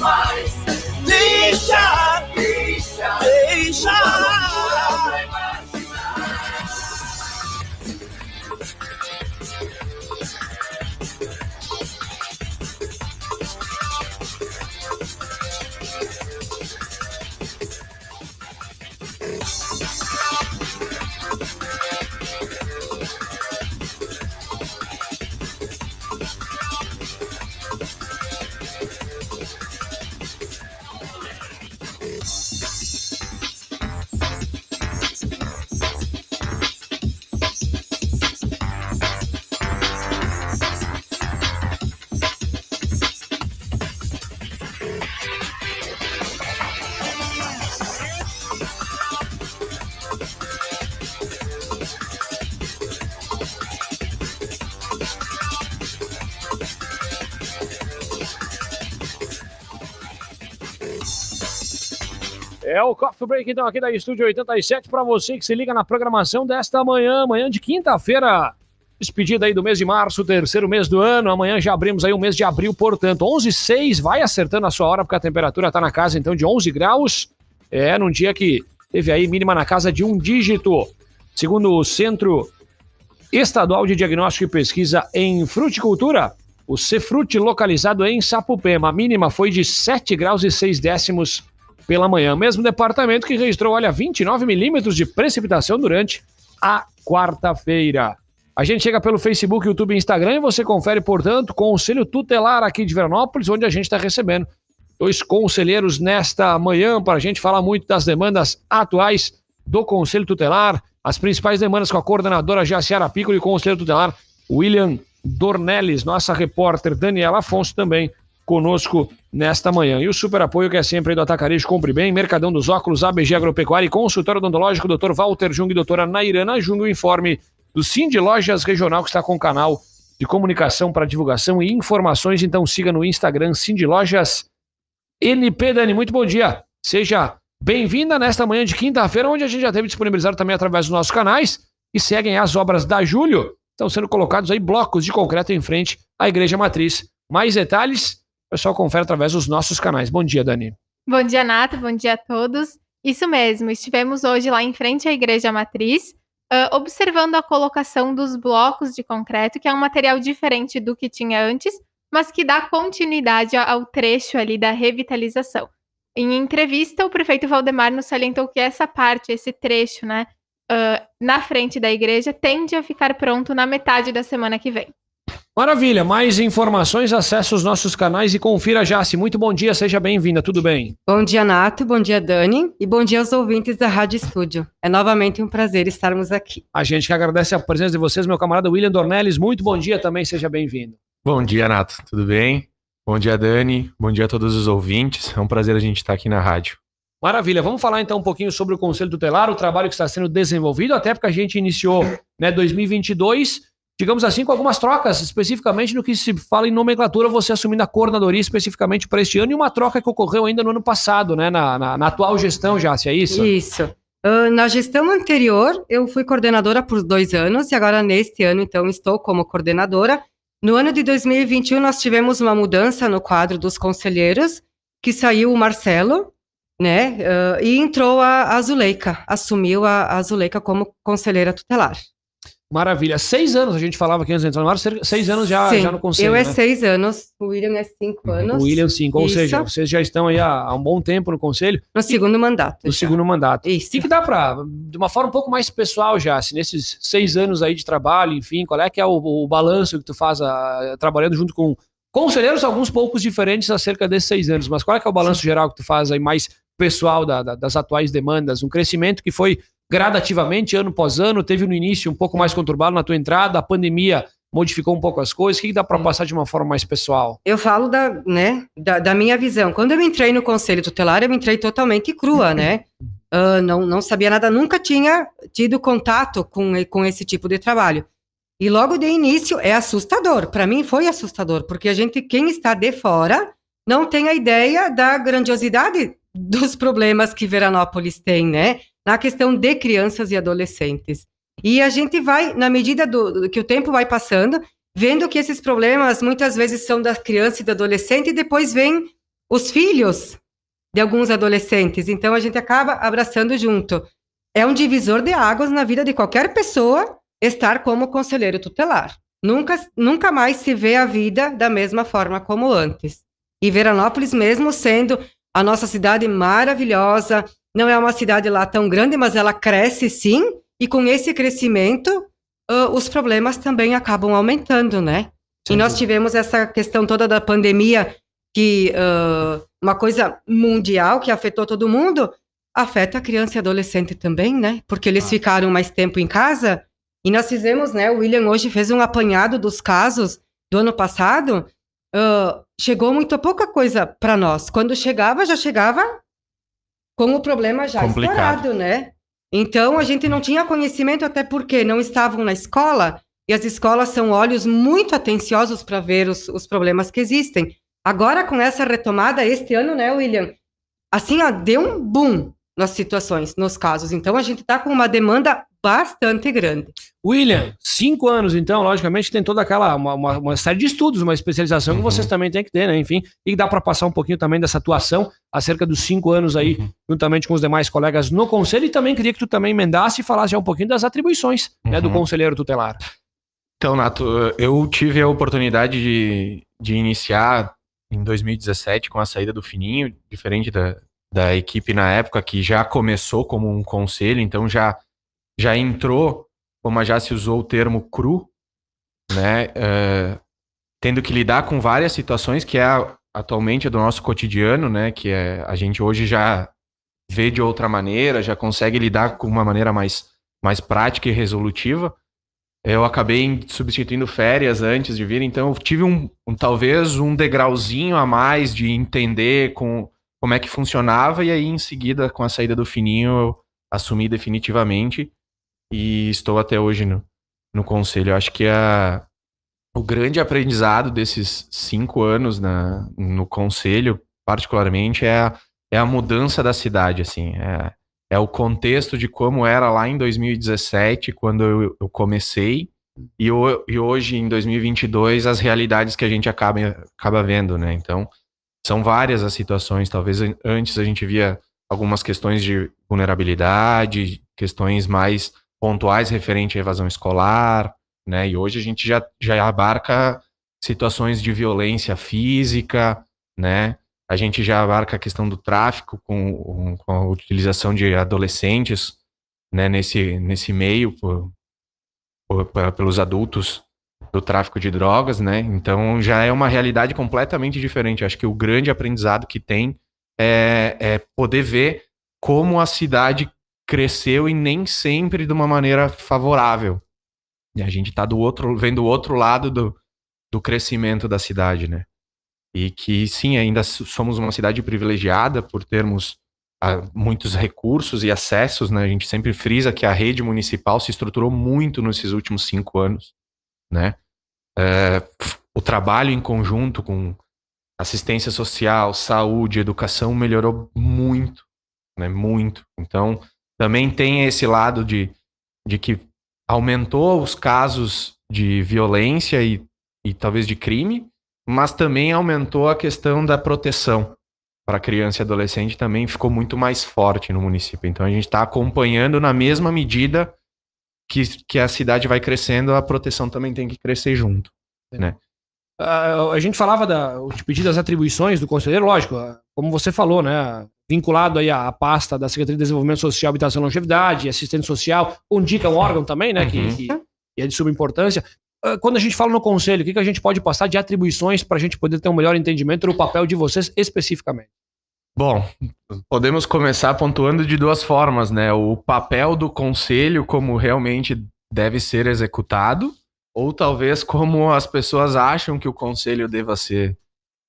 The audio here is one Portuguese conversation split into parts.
mais. É o Coffee Break, então, aqui da Estúdio 87, para você que se liga na programação desta manhã, manhã de quinta-feira, despedida aí do mês de março, terceiro mês do ano, amanhã já abrimos aí o mês de abril, portanto, 11 6, vai acertando a sua hora, porque a temperatura está na casa, então, de 11 graus, é, num dia que teve aí mínima na casa de um dígito, segundo o Centro Estadual de Diagnóstico e Pesquisa em Fruticultura, o Cefrute localizado em Sapupema, a mínima foi de 7 graus e 6 décimos pela manhã. Mesmo departamento que registrou, olha, 29 milímetros de precipitação durante a quarta-feira. A gente chega pelo Facebook, YouTube e Instagram e você confere, portanto, Conselho Tutelar aqui de Veranópolis, onde a gente está recebendo dois conselheiros nesta manhã para a gente falar muito das demandas atuais do Conselho Tutelar, as principais demandas com a coordenadora Jaciara Pico e o Conselho Tutelar William Dornelles, nossa repórter Daniela Afonso também conosco nesta manhã. E o super apoio que é sempre do Atacarejo Compre Bem, Mercadão dos Óculos, ABG Agropecuária e Consultório Odontológico, Dr. Walter Jung e doutora Nairana Jung, o informe do Cindy Lojas Regional que está com o canal de comunicação para divulgação e informações, então siga no Instagram Cindy Lojas NP Dani, muito bom dia. Seja bem-vinda nesta manhã de quinta-feira, onde a gente já teve disponibilizado também através dos nossos canais e seguem as obras da Júlio. Estão sendo colocados aí blocos de concreto em frente à Igreja Matriz. Mais detalhes o pessoal confere através dos nossos canais. Bom dia, Dani. Bom dia, Nato. Bom dia a todos. Isso mesmo, estivemos hoje lá em frente à Igreja Matriz, uh, observando a colocação dos blocos de concreto, que é um material diferente do que tinha antes, mas que dá continuidade ao trecho ali da revitalização. Em entrevista, o prefeito Valdemar nos salientou que essa parte, esse trecho, né, uh, na frente da igreja, tende a ficar pronto na metade da semana que vem. Maravilha, mais informações, acesse os nossos canais e confira Jace. Muito bom dia, seja bem-vinda, tudo bem? Bom dia, Nato, bom dia, Dani, e bom dia aos ouvintes da Rádio Estúdio. É novamente um prazer estarmos aqui. A gente que agradece a presença de vocês, meu camarada William Dornelles, muito bom dia também, seja bem-vindo. Bom dia, Nato, tudo bem? Bom dia, Dani, bom dia a todos os ouvintes, é um prazer a gente estar aqui na rádio. Maravilha, vamos falar então um pouquinho sobre o Conselho Tutelar, o trabalho que está sendo desenvolvido, até porque a gente iniciou né, 2022 digamos assim, com algumas trocas, especificamente no que se fala em nomenclatura, você assumindo a coordenadoria especificamente para este ano, e uma troca que ocorreu ainda no ano passado, né? Na, na, na atual gestão, já, se é isso? Isso. Uh, na gestão anterior, eu fui coordenadora por dois anos, e agora neste ano, então, estou como coordenadora. No ano de 2021, nós tivemos uma mudança no quadro dos conselheiros, que saiu o Marcelo, né? Uh, e entrou a Azuleika, assumiu a Azuleika como conselheira tutelar. Maravilha. Seis anos, a gente falava aqui antes ar, seis anos já, já no conselho. Eu é né? seis anos, o William é cinco anos. O William, cinco. Ou Isso. seja, vocês já estão aí há, há, um bom tempo no conselho. No segundo mandato. No já. segundo mandato. Isso. O que, que dá para, de uma forma um pouco mais pessoal já, assim, nesses seis anos aí de trabalho, enfim, qual é que é o, o balanço que tu faz a, trabalhando junto com conselheiros, alguns poucos diferentes acerca desses seis anos, mas qual é que é o balanço Sim. geral que tu faz aí mais pessoal da, da, das atuais demandas? Um crescimento que foi gradativamente, ano após ano, teve no início um pouco mais conturbado na tua entrada, a pandemia modificou um pouco as coisas, o que, dá para passar de uma forma mais pessoal? Eu falo da, né, da, da, minha visão. Quando eu entrei no Conselho Tutelar, eu entrei totalmente crua, né? Uh, não, não sabia nada, nunca tinha tido contato com, com esse tipo de trabalho. E logo de início é assustador. Para mim foi assustador, porque a gente, quem está de fora, não tem a ideia da grandiosidade dos problemas que Veranópolis tem, né? Na questão de crianças e adolescentes. E a gente vai, na medida do, do, que o tempo vai passando, vendo que esses problemas muitas vezes são da criança e do adolescente e depois vem os filhos de alguns adolescentes. Então a gente acaba abraçando junto. É um divisor de águas na vida de qualquer pessoa estar como conselheiro tutelar. Nunca, nunca mais se vê a vida da mesma forma como antes. E Veranópolis, mesmo sendo a nossa cidade maravilhosa, não é uma cidade lá tão grande, mas ela cresce sim, e com esse crescimento, uh, os problemas também acabam aumentando, né? Sim. E nós tivemos essa questão toda da pandemia, que uh, uma coisa mundial que afetou todo mundo, afeta a criança e adolescente também, né? Porque eles ah. ficaram mais tempo em casa. E nós fizemos, né? O William hoje fez um apanhado dos casos do ano passado. Uh, chegou muito pouca coisa para nós. Quando chegava, já chegava com o problema já Complicado. estourado, né? Então a gente não tinha conhecimento, até porque não estavam na escola, e as escolas são olhos muito atenciosos para ver os, os problemas que existem. Agora, com essa retomada, este ano, né, William? Assim, ó, deu um boom nas situações, nos casos. Então, a gente está com uma demanda bastante grande. William, cinco anos, então, logicamente, tem toda aquela, uma, uma, uma série de estudos, uma especialização uhum. que vocês também têm que ter, né? Enfim, e dá para passar um pouquinho também dessa atuação acerca dos cinco anos aí, uhum. juntamente com os demais colegas no conselho. E também queria que tu também emendasse e falasse já um pouquinho das atribuições uhum. né, do uhum. conselheiro tutelar. Então, Nato, eu tive a oportunidade de, de iniciar em 2017 com a saída do Fininho, diferente da, da equipe na época que já começou como um conselho, então já já entrou, como já se usou o termo cru, né, uh, tendo que lidar com várias situações que é atualmente é do nosso cotidiano, né, que é a gente hoje já vê de outra maneira, já consegue lidar com uma maneira mais mais prática e resolutiva. Eu acabei substituindo férias antes de vir, então tive um, um, talvez um degrauzinho a mais de entender com, como é que funcionava, e aí em seguida, com a saída do Fininho, eu assumi definitivamente e estou até hoje no, no conselho. Eu acho que a, o grande aprendizado desses cinco anos na, no conselho, particularmente, é a, é a mudança da cidade, assim, é, é o contexto de como era lá em 2017, quando eu, eu comecei, e, o, e, hoje, em 2022, as realidades que a gente acaba, acaba vendo, né? Então, são várias as situações. Talvez antes a gente via algumas questões de vulnerabilidade, questões mais pontuais referente à evasão escolar, né? E hoje a gente já, já abarca situações de violência física, né? A gente já abarca a questão do tráfico com, com a utilização de adolescentes né, nesse, nesse meio por, por, pelos adultos do tráfico de drogas, né? Então já é uma realidade completamente diferente. Acho que o grande aprendizado que tem é, é poder ver como a cidade cresceu e nem sempre de uma maneira favorável. E a gente está do outro, vendo o outro lado do, do crescimento da cidade, né? E que sim, ainda somos uma cidade privilegiada por termos ah, muitos recursos e acessos, né? A gente sempre frisa que a rede municipal se estruturou muito nesses últimos cinco anos, né? É, o trabalho em conjunto com assistência social, saúde, educação melhorou muito, né? Muito. Então, também tem esse lado de, de que aumentou os casos de violência e, e talvez de crime, mas também aumentou a questão da proteção para criança e adolescente também ficou muito mais forte no município. Então a gente está acompanhando na mesma medida que, que a cidade vai crescendo, a proteção também tem que crescer junto, né? Uh, a gente falava da, te pedi das atribuições do conselheiro, lógico, como você falou, né? Vinculado aí à, pasta da Secretaria de Desenvolvimento Social, Habitação e Longevidade, assistente social, indica um órgão também, né? Uhum. Que, que, que, é de suma importância. Ah, quando a gente fala no conselho, o que, que a gente pode passar de atribuições para a gente poder ter um melhor entendimento do papel de vocês especificamente? Bom, podemos começar pontuando de duas formas, né? O papel do conselho, como realmente deve ser executado, ou talvez como as pessoas acham que o conselho deva ser,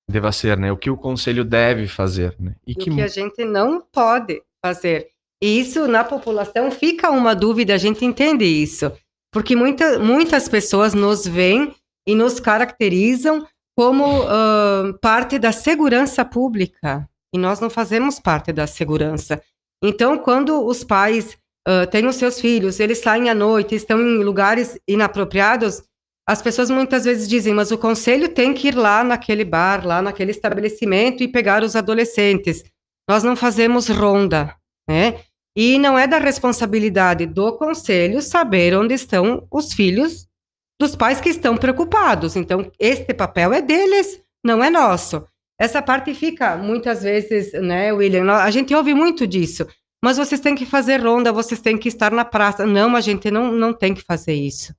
deva ser, né? O que o conselho deve fazer, né? E, que... o que a gente não pode fazer. E isso na população fica uma dúvida, a gente entende isso. Porque muita, muitas pessoas nos veem e nos caracterizam como uh, parte da segurança pública. E nós não fazemos parte da segurança. Então, quando os pais uh, têm os seus filhos, eles saem à noite, estão em lugares inapropriados, as pessoas muitas vezes dizem, mas o conselho tem que ir lá naquele bar, lá naquele estabelecimento e pegar os adolescentes. Nós não fazemos ronda, né? E não é da responsabilidade do conselho saber onde estão os filhos dos pais que estão preocupados. Então, este papel é deles, não é nosso. Essa parte fica muitas vezes, né, William? A gente ouve muito disso. Mas vocês têm que fazer ronda, vocês têm que estar na praça. Não, a gente não, não tem que fazer isso.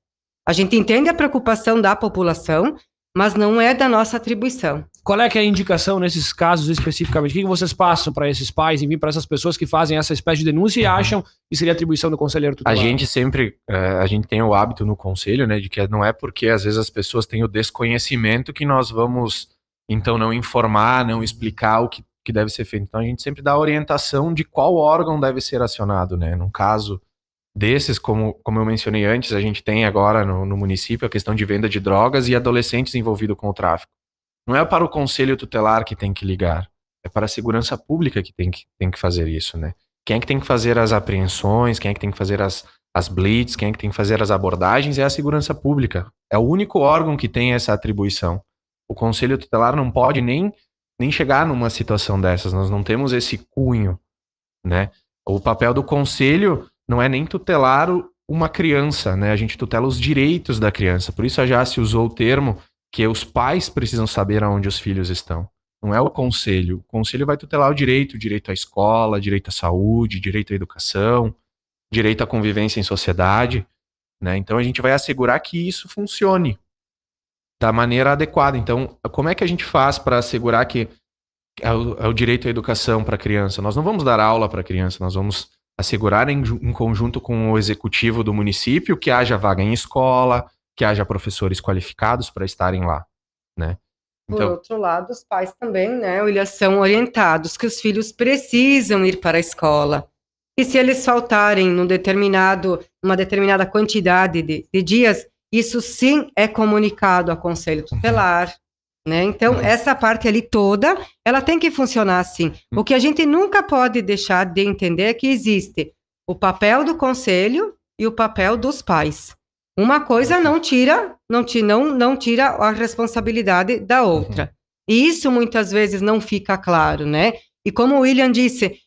A gente entende a preocupação da população, mas não é da nossa atribuição. Qual é que é a indicação nesses casos especificamente? O que vocês passam para esses pais, enfim, para essas pessoas que fazem essa espécie de denúncia e acham que seria atribuição do conselheiro tutelar? A gente sempre, é, a gente tem o hábito no conselho, né, de que não é porque às vezes as pessoas têm o desconhecimento que nós vamos, então, não informar, não explicar o que, que deve ser feito. Então, a gente sempre dá orientação de qual órgão deve ser acionado, né, num caso desses, como, como eu mencionei antes, a gente tem agora no, no município a questão de venda de drogas e adolescentes envolvidos com o tráfico. Não é para o conselho tutelar que tem que ligar, é para a segurança pública que tem que, tem que fazer isso, né? Quem é que tem que fazer as apreensões, quem é que tem que fazer as, as blitz, quem é que tem que fazer as abordagens é a segurança pública. É o único órgão que tem essa atribuição. O conselho tutelar não pode nem, nem chegar numa situação dessas, nós não temos esse cunho, né? O papel do conselho não é nem tutelar uma criança, né? A gente tutela os direitos da criança. Por isso já se usou o termo que os pais precisam saber aonde os filhos estão. Não é o conselho. O conselho vai tutelar o direito, o direito à escola, direito à saúde, direito à educação, direito à convivência em sociedade, né? Então a gente vai assegurar que isso funcione da maneira adequada. Então, como é que a gente faz para assegurar que é o, é o direito à educação para a criança? Nós não vamos dar aula para a criança, nós vamos assegurar em, em conjunto com o executivo do município que haja vaga em escola, que haja professores qualificados para estarem lá, né? Então... Por outro lado, os pais também, né, eles são orientados que os filhos precisam ir para a escola. E se eles faltarem num determinado, uma determinada quantidade de, de dias, isso sim é comunicado ao conselho uhum. tutelar, né? Então, uhum. essa parte ali toda, ela tem que funcionar assim. Uhum. O que a gente nunca pode deixar de entender é que existe o papel do conselho e o papel dos pais. Uma coisa não tira, não, não, não tira a responsabilidade da outra. Uhum. E isso muitas vezes não fica claro, né? E como o William disse,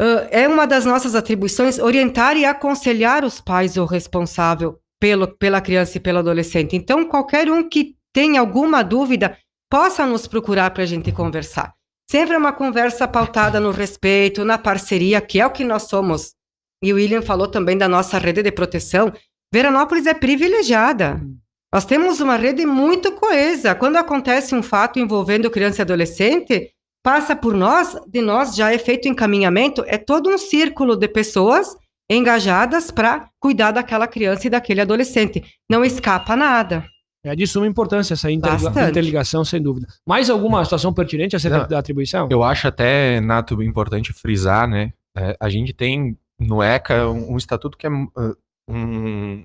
uh, é uma das nossas atribuições orientar e aconselhar os pais ou responsável pelo, pela criança e pelo adolescente. Então, qualquer um que tenha alguma dúvida, possa nos procurar para a gente conversar. Sempre é uma conversa pautada no respeito, na parceria, que é o que nós somos. E o William falou também da nossa rede de proteção. Veranópolis é privilegiada. Nós temos uma rede muito coesa. Quando acontece um fato envolvendo criança e adolescente, passa por nós, de nós já é feito encaminhamento, é todo um círculo de pessoas engajadas para cuidar daquela criança e daquele adolescente. Não escapa nada. É de suma importância essa interligação, sem dúvida. Mais alguma situação pertinente acerca Não, da atribuição? Eu acho até, Nato, importante frisar, né? É, a gente tem no ECA um, um estatuto que é uh, um,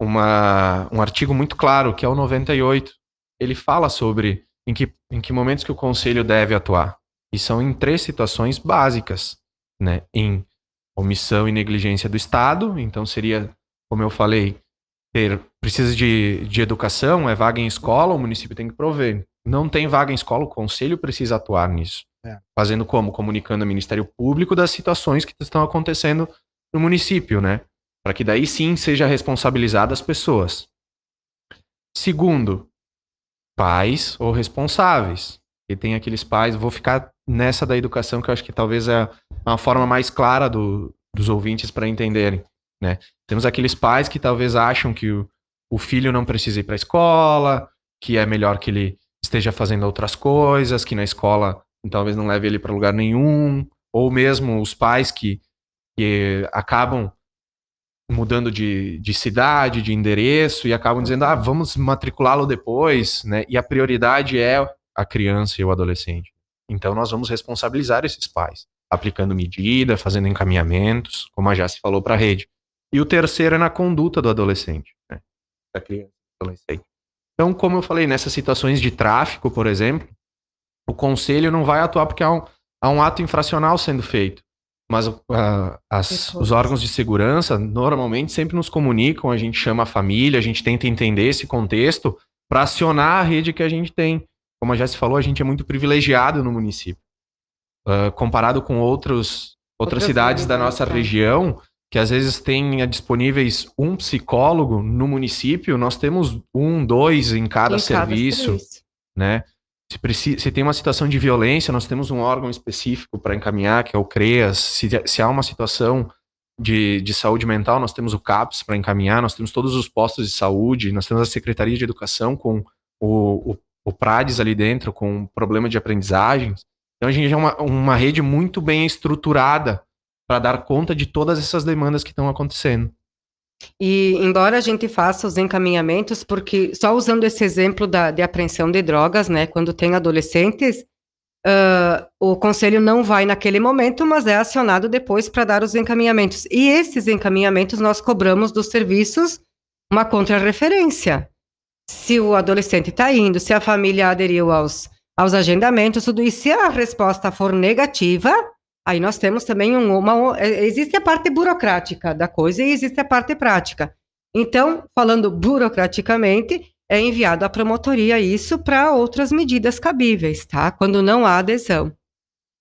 uma, um artigo muito claro, que é o 98. Ele fala sobre em que, em que momentos que o conselho deve atuar. E são em três situações básicas, né? Em omissão e negligência do Estado, então seria, como eu falei, ter precisa de, de educação, é vaga em escola, o município tem que prover. Não tem vaga em escola, o conselho precisa atuar nisso. É. Fazendo como? Comunicando ao Ministério Público das situações que estão acontecendo no município, né? Para que daí sim seja responsabilizada as pessoas. Segundo, pais ou responsáveis. E tem aqueles pais, vou ficar nessa da educação que eu acho que talvez é uma forma mais clara do, dos ouvintes para entenderem. Né? Temos aqueles pais que talvez acham que o, o filho não precisa ir para a escola, que é melhor que ele esteja fazendo outras coisas, que na escola talvez não leve ele para lugar nenhum, ou mesmo os pais que, que acabam mudando de, de cidade, de endereço e acabam dizendo, ah, vamos matriculá-lo depois, né? E a prioridade é a criança e o adolescente. Então nós vamos responsabilizar esses pais, aplicando medida, fazendo encaminhamentos, como a se falou para a rede. E o terceiro é na conduta do adolescente, né? da criança adolescente. Então, como eu falei, nessas situações de tráfico, por exemplo, o conselho não vai atuar porque há um, há um ato infracional sendo feito. mas uh, as, os órgãos de segurança normalmente sempre nos comunicam, a gente chama a família, a gente tenta entender esse contexto para acionar a rede que a gente tem. Como a Jess falou, a gente é muito privilegiado no município. Uh, comparado com outros, outras, outras cidades da nossa tá. região, que às vezes tem disponíveis um psicólogo no município, nós temos um, dois em cada, em serviço, cada serviço, né? Se, precisa, se tem uma situação de violência, nós temos um órgão específico para encaminhar, que é o CREAS. Se, se há uma situação de, de saúde mental, nós temos o CAPS para encaminhar, nós temos todos os postos de saúde, nós temos a Secretaria de Educação com o, o, o PRADES ali dentro, com problema de aprendizagens. Então a gente é uma, uma rede muito bem estruturada para dar conta de todas essas demandas que estão acontecendo. E embora a gente faça os encaminhamentos, porque só usando esse exemplo da, de apreensão de drogas, né, quando tem adolescentes, uh, o conselho não vai naquele momento, mas é acionado depois para dar os encaminhamentos. E esses encaminhamentos nós cobramos dos serviços uma contrarreferência. Se o adolescente está indo, se a família aderiu aos, aos agendamentos, tudo isso. Se a resposta for negativa, Aí nós temos também um, uma. É, existe a parte burocrática da coisa e existe a parte prática. Então, falando burocraticamente, é enviado à promotoria isso para outras medidas cabíveis, tá? Quando não há adesão.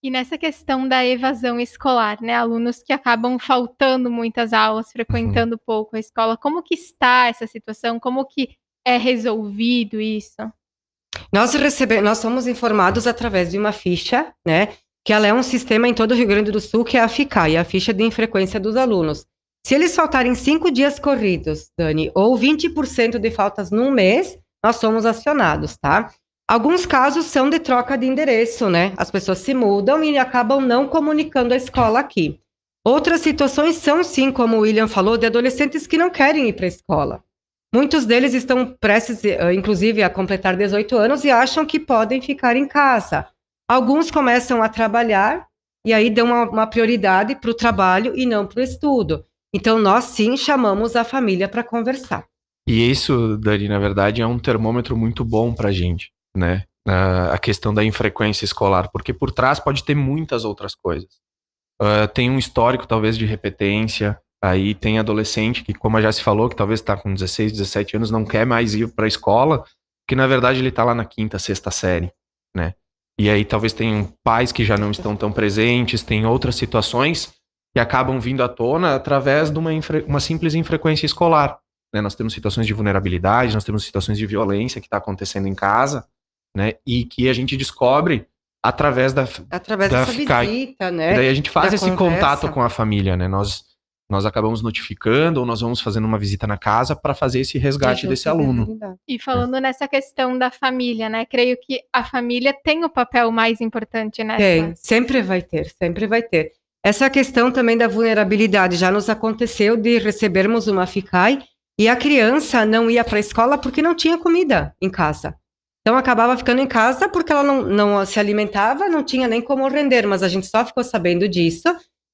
E nessa questão da evasão escolar, né? Alunos que acabam faltando muitas aulas, frequentando pouco a escola, como que está essa situação? Como que é resolvido isso? Nós recebemos, nós somos informados através de uma ficha, né? que ela é um sistema em todo o Rio Grande do Sul, que é a FICAI, a ficha de infrequência dos alunos. Se eles faltarem cinco dias corridos, Dani, ou 20% de faltas num mês, nós somos acionados, tá? Alguns casos são de troca de endereço, né? As pessoas se mudam e acabam não comunicando a escola aqui. Outras situações são, sim, como o William falou, de adolescentes que não querem ir para a escola. Muitos deles estão prestes, eh, inclusive, a completar 18 anos e acham que podem ficar em casa. Alguns começam a trabalhar e aí dão uma, uma prioridade para o trabalho e não para o estudo. Então, nós sim chamamos a família para conversar. E isso, Dani, na verdade, é um termômetro muito bom para a gente, né? a questão da infrequência escolar, porque por trás pode ter muitas outras coisas. Uh, tem um histórico, talvez, de repetência. Aí tem adolescente que, como já se falou, que talvez está com 16, 17 anos, não quer mais ir para a escola, que na verdade ele está lá na quinta, sexta série, né? E aí talvez tenham pais que já não estão tão presentes, tem outras situações que acabam vindo à tona através de uma, uma simples infrequência escolar. Né? Nós temos situações de vulnerabilidade, nós temos situações de violência que está acontecendo em casa, né? E que a gente descobre através da através da dessa visita, né? E daí a gente faz da esse conversa. contato com a família, né? Nós nós acabamos notificando ou nós vamos fazendo uma visita na casa para fazer esse resgate desse aluno. E falando é. nessa questão da família, né? Creio que a família tem o papel mais importante nessa. Tem, sempre vai ter, sempre vai ter. Essa questão também da vulnerabilidade já nos aconteceu de recebermos uma FICAI e a criança não ia para a escola porque não tinha comida em casa. Então acabava ficando em casa porque ela não, não se alimentava, não tinha nem como render, mas a gente só ficou sabendo disso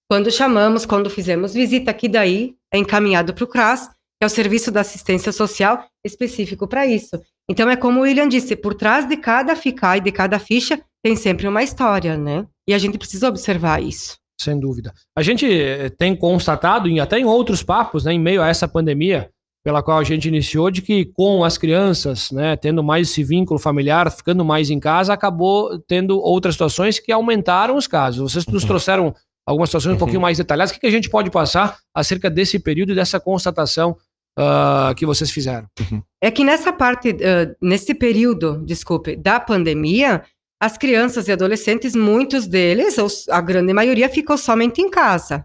quando chamamos, quando fizemos visita, que daí é encaminhado para o CRAS, que é o Serviço da Assistência Social específico para isso. Então é como o William disse, por trás de cada FICAI, de cada ficha, tem sempre uma história, né? E a gente precisa observar isso. Sem dúvida. A gente eh, tem constatado, até em outros papos, né, em meio a essa pandemia, pela qual a gente iniciou, de que com as crianças, né, tendo mais esse vínculo familiar, ficando mais em casa, acabou tendo outras situações que aumentaram os casos. Vocês nos uhum. trouxeram algumas situações um uhum. pouquinho mais detalhadas. O que, a gente pode passar acerca desse período e dessa constatação uh, que vocês fizeram? Uhum. É que nessa parte, uh, nesse período, desculpe, da pandemia, as crianças e adolescentes, muitos deles, a grande maioria, ficou somente em casa.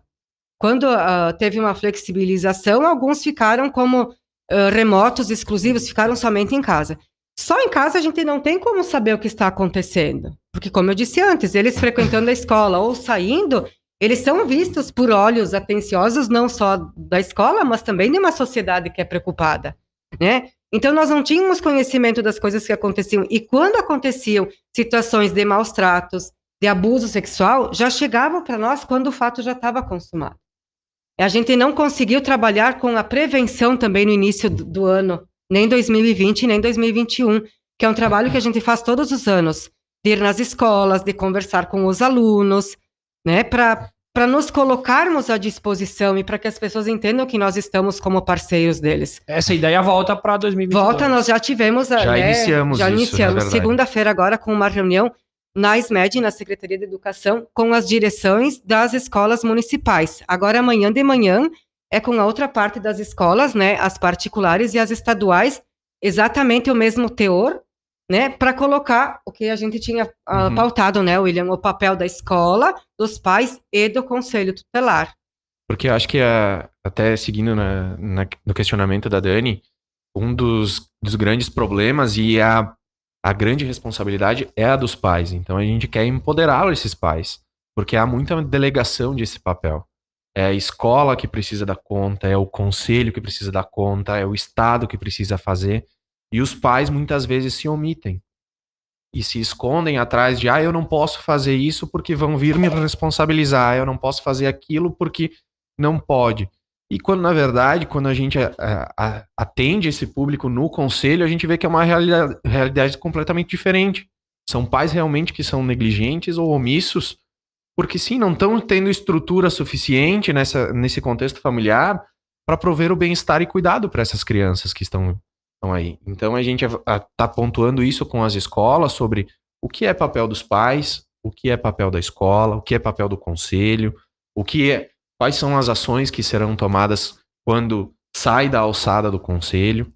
Quando uh, teve uma flexibilização, alguns ficaram como remotos exclusivos, ficaram somente em casa. Só em casa a gente não tem como saber o que está acontecendo. Porque, como eu disse antes, eles frequentando a escola ou saindo, eles são vistos por olhos atenciosos não só da escola, mas também de uma sociedade que é preocupada, né? Então nós não tínhamos conhecimento das coisas que aconteciam e quando aconteciam situações de maus tratos, de abuso sexual, já chegavam para nós quando o fato já estava consumado. A gente não conseguiu trabalhar com a prevenção também no início do, do ano, nem 2020 nem 2021, que é um trabalho que a gente faz todos os anos, de ir nas escolas, de conversar com os alunos, né, para para nos colocarmos à disposição e para que as pessoas entendam que nós estamos como parceiros deles. Essa ideia volta para 2022. Volta, nós já tivemos. a- Já né, iniciamos Já isso, iniciamos. Segunda-feira, agora, com uma reunião na SMED, na Secretaria de Educação, com as direções das escolas municipais. Agora, amanhã de manhã, é com a outra parte das escolas, né, as particulares e as estaduais, exatamente o mesmo teor, né, para colocar o que a gente tinha ah, Uhum. pautado, né, William, o papel da escola, dos pais e do conselho tutelar. Porque eu acho que, a- até seguindo na- na- no questionamento da Dani, um dos, dos grandes problemas e a, a grande responsabilidade é a dos pais. Então a gente quer empoderar esses pais, porque há muita delegação desse papel. É a escola que precisa dar conta, é o conselho que precisa dar conta, é o Estado que precisa fazer. E os pais muitas vezes se omitem e se escondem atrás de, ah, eu não posso fazer isso porque vão vir me responsabilizar, eu não posso fazer aquilo porque não pode. E quando, na verdade, quando a gente a- a- atende esse público no conselho, a gente vê que é uma realidade, realidade completamente diferente. São pais realmente que são negligentes ou omissos, porque sim, não estão tendo estrutura suficiente nessa, nesse contexto familiar para prover o bem-estar e cuidado para essas crianças que estão, estão aí. Então a gente está pontuando isso com as escolas sobre o que é papel dos pais, o que é papel da escola, o que é papel do conselho, o que é, quais são as ações que serão tomadas quando sai da alçada do conselho.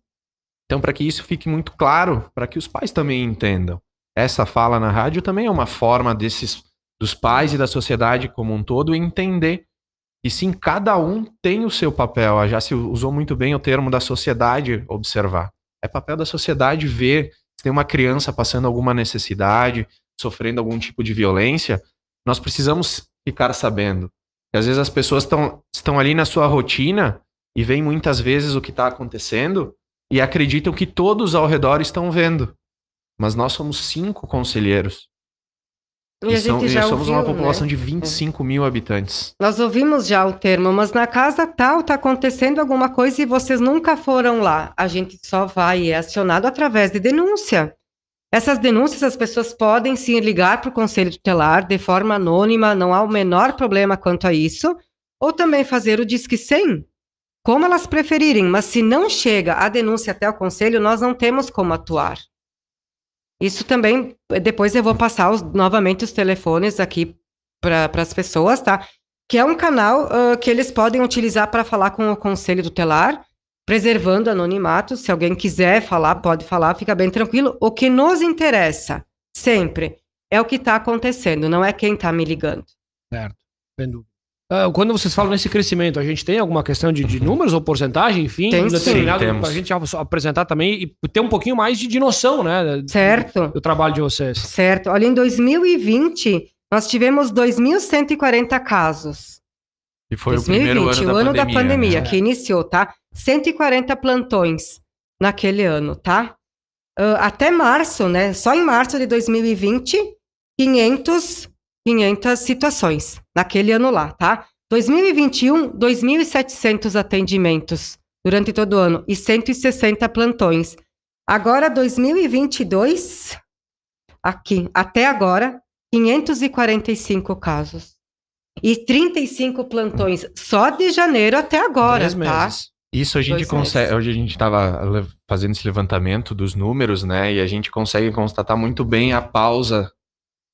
Então, para que isso fique muito claro, para que os pais também entendam. Essa fala na rádio também é uma forma desses dos pais e da sociedade como um todo entender que sim, cada um tem o seu papel. Já se usou muito bem o termo da sociedade observar. É papel da sociedade ver se tem uma criança passando alguma necessidade, sofrendo algum tipo de violência, nós precisamos ficar sabendo. E às vezes as pessoas tão, estão ali na sua rotina e veem muitas vezes o que está acontecendo e acreditam que todos ao redor estão vendo. Mas nós somos cinco conselheiros. E a são- gente já somos uma ouviu, população né? de 25 mil habitantes. Nós ouvimos já o termo, mas na casa tal tá acontecendo alguma coisa e vocês nunca foram lá. A gente só vai e é acionado através de denúncia. Essas denúncias as pessoas podem sim ligar para o conselho tutelar de forma anônima, não há o menor problema quanto a isso, ou também fazer o disque 100, como elas preferirem, mas se não chega a denúncia até o conselho, nós não temos como atuar. Isso também, depois eu vou passar os- novamente os telefones aqui para as pessoas, tá? Que é um canal ah, que eles podem utilizar para falar com o conselho tutelar, preservando anonimato. Se alguém quiser falar, pode falar, fica bem tranquilo. O que nos interessa, sempre, é o que está acontecendo, não é quem está me ligando. Certo, sem dúvida. Ah, quando vocês falam nesse crescimento, a gente tem alguma questão de, de números ou porcentagem, enfim, Tem determinado Sim, temos. pra gente apresentar também e ter um pouquinho mais de, de noção, né? Certo? Do trabalho de vocês. Certo. Olha, em 2020, nós tivemos 2.140 casos. E foi o primeiro 2020, ano o da ano pandemia. da pandemia, né? que iniciou, tá? 140 plantões naquele ano, tá? Ah, até março, né? Só em março de 2020, 500, 500 situações naquele ano lá, tá? 2021, 2.700 atendimentos durante todo o ano e 160 plantões. Agora, 2022, aqui, até agora, 545 casos. E 35 plantões só de janeiro até agora, Dez tá? meses. Isso a gente Dois consegue. meses. Hoje a gente estava fazendo esse levantamento dos números, né? E a gente consegue constatar muito bem a pausa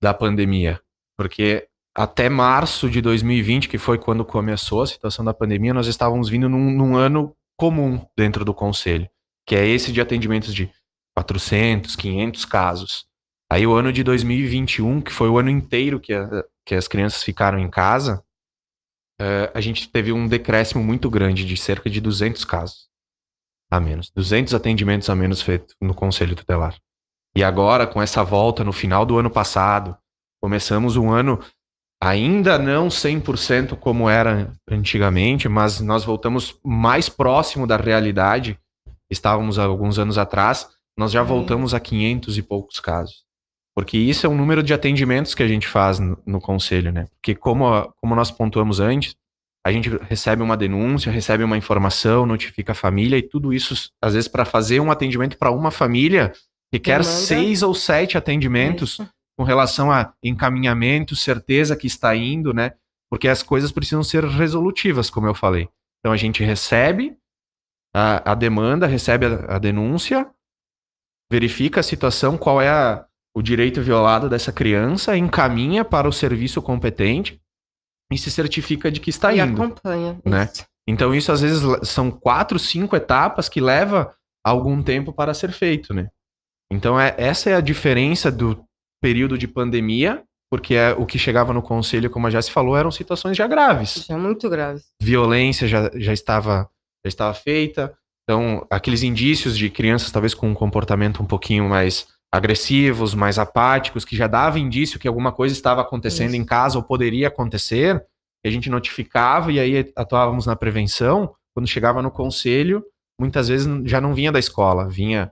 da pandemia. Porque até março de 2020, que foi quando começou a situação da pandemia, nós estávamos vindo num, num ano comum dentro do conselho, que é esse de atendimentos de 400, 500 casos. Aí o ano de 2021, que foi o ano inteiro que, a- que as crianças ficaram em casa, eh, a gente teve um decréscimo muito grande de cerca de 200 casos a menos, 200 atendimentos a menos feitos no conselho tutelar. E agora, com essa volta no final do ano passado, começamos um ano ainda não 100% como era antigamente, mas nós voltamos mais próximo da realidade. Estávamos há alguns anos atrás, nós já voltamos a 500 e poucos casos. Porque isso é um número de atendimentos que a gente faz no, no conselho, né? Porque como, a- como nós pontuamos antes, a gente recebe uma denúncia, recebe uma informação, notifica a família e tudo isso, às vezes, para fazer um atendimento para uma família, requer Demanda. seis ou sete atendimentos Isso. Com relação a encaminhamento, certeza que está indo, né? porque as coisas precisam ser resolutivas, como eu falei. Então a gente recebe a, a demanda, recebe a, a, denúncia, verifica a situação, qual é a, o direito violado dessa criança, encaminha para o serviço competente e se certifica de que está e indo. acompanha. Né? isso. Então isso às vezes são quatro, cinco etapas que leva algum tempo para ser feito, né? Então é, essa é a diferença do período de pandemia, porque é, o que chegava no conselho, como a já se falou, eram situações já graves. Já muito grave. Violência já, já estava já estava feita. Então, aqueles indícios de crianças talvez com um comportamento um pouquinho mais agressivos, mais apáticos, que já dava indício que alguma coisa estava acontecendo Isso. em casa ou poderia acontecer, a gente notificava e aí atuávamos na prevenção. Quando chegava no conselho, muitas vezes já não vinha da escola, vinha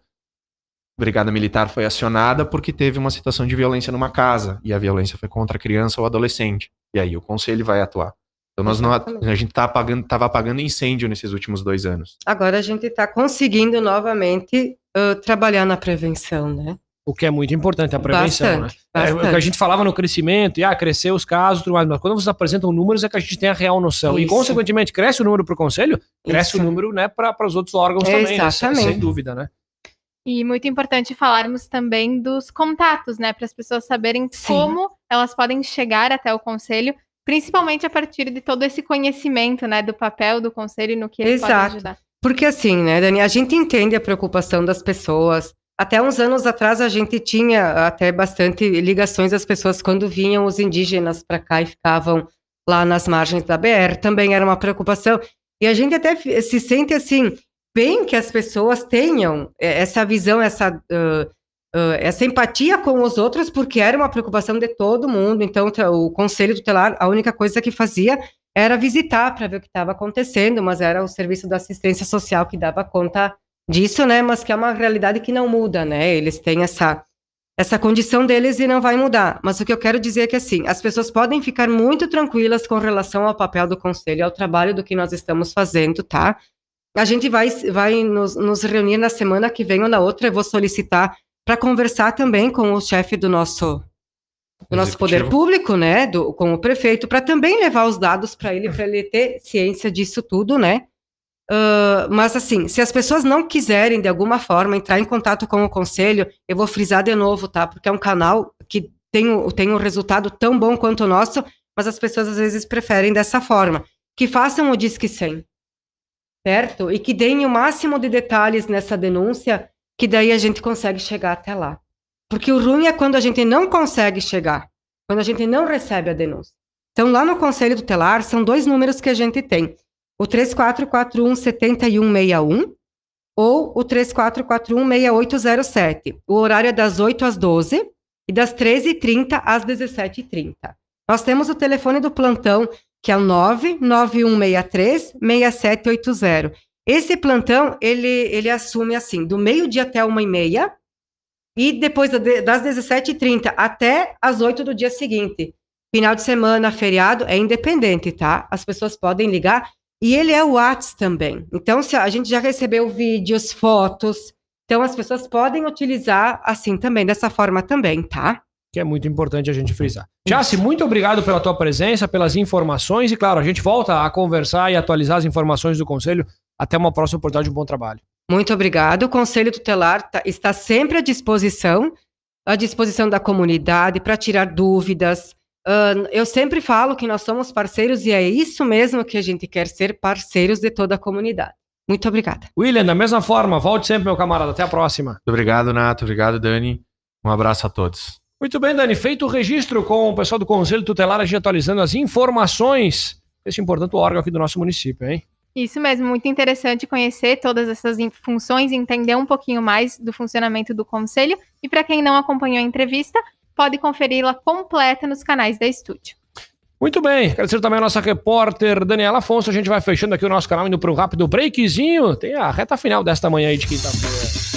Brigada Militar foi acionada porque teve uma situação de violência numa casa e a violência foi contra a criança ou adolescente. E aí o conselho vai atuar. Então nós não, a gente tá apagando, tava apagando incêndio nesses últimos dois anos. Agora a gente está conseguindo novamente ah, trabalhar na prevenção, né? O que é muito importante, a prevenção, Bastante, né? É, o bastante. que a gente falava no crescimento, e ah, cresceu os casos, tudo mais, mas quando vocês apresentam números é que a gente tem a real noção. E, Isso. consequentemente, cresce o número para o conselho, cresce Isso. o número né, para os outros órgãos também, né? Exatamente. sem dúvida, né? E muito importante falarmos também dos contatos, né? Para as pessoas saberem Sim. como elas podem chegar até o conselho, principalmente a partir de todo esse conhecimento, né? Do papel do conselho e no que eles podem Exato. ajudar. Porque assim, né, Dani, a gente entende a preocupação das pessoas. Até uns anos atrás a gente tinha até bastante ligações das pessoas quando vinham os indígenas para cá e ficavam lá nas margens da BR, também era uma preocupação. E a gente até se sente assim, bem que as pessoas tenham eh, essa visão, essa ah, ah, essa empatia com os outros, porque era uma preocupação de todo mundo. Então, o conselho tutelar, a única coisa que fazia era visitar para ver o que estava acontecendo, mas era o serviço da assistência social que dava conta disso, né? Mas que é uma realidade que não muda, né? Eles têm essa essa condição deles e não vai mudar. Mas o que eu quero dizer é que assim, as pessoas podem ficar muito tranquilas com relação ao papel do conselho, ao trabalho do que nós estamos fazendo, tá? A gente vai vai nos, nos reunir na semana que vem ou na outra, eu vou solicitar para conversar também com o chefe do nosso do nosso poder público, né, do, com o prefeito, para também levar os dados para ele, para ele ter ciência disso tudo, né? Ah, mas assim, se as pessoas não quiserem de alguma forma entrar em contato com o conselho, eu vou frisar de novo, tá? Porque é um canal que tem, o- tem um resultado tão bom quanto o nosso, mas as pessoas às vezes preferem dessa forma. Que façam o Disque 100, certo? E que deem o máximo de detalhes nessa denúncia, que daí a gente consegue chegar até lá. Porque o ruim é quando a gente não consegue chegar, quando a gente não recebe a denúncia. Então, lá no Conselho Tutelar, são dois números que a gente tem. O 3441-7161 ou o 3441-6807. O horário é das 8 às 12 e das 13h30 às 17h30. Nós temos o telefone do plantão, que é o 99163-6780. Esse plantão, ele, ele assume assim, do meio-dia até uma e meia, e depois da- das 17h30 até as 8 do dia seguinte. Final de semana, feriado, é independente, tá? As pessoas podem ligar. E ele é o WhatsApp também. Então, se a gente já recebeu vídeos, fotos. Então, as pessoas podem utilizar assim também, dessa forma também, tá? Que é muito importante a gente frisar. Jace, muito obrigado pela tua presença, pelas informações e, claro, a gente volta a conversar e atualizar as informações do Conselho. Até uma próxima oportunidade, um bom trabalho. Muito obrigado. O Conselho Tutelar tá- está sempre à disposição, à disposição da comunidade para tirar dúvidas. Eu sempre falo que nós somos parceiros e é isso mesmo que a gente quer ser parceiros de toda a comunidade. Muito obrigada. William, da mesma forma, volte sempre, meu camarada. Até a próxima. Muito obrigado, Nato. Obrigado, Dani. Um abraço a todos. Muito bem, Dani. Feito o registro com o pessoal do Conselho Tutelar, a gente atualizando as informações desse importante órgão aqui do nosso município, hein? Isso mesmo, muito interessante conhecer todas essas funções, entender um pouquinho mais do funcionamento do conselho. E para quem não acompanhou a entrevista, pode conferi-la completa nos canais da Estúdio. Muito bem, agradecer também a nossa repórter Daniela Afonso. A gente vai fechando aqui o nosso canal, indo para um rápido breakzinho. Tem a reta final desta manhã aí de quinta-feira.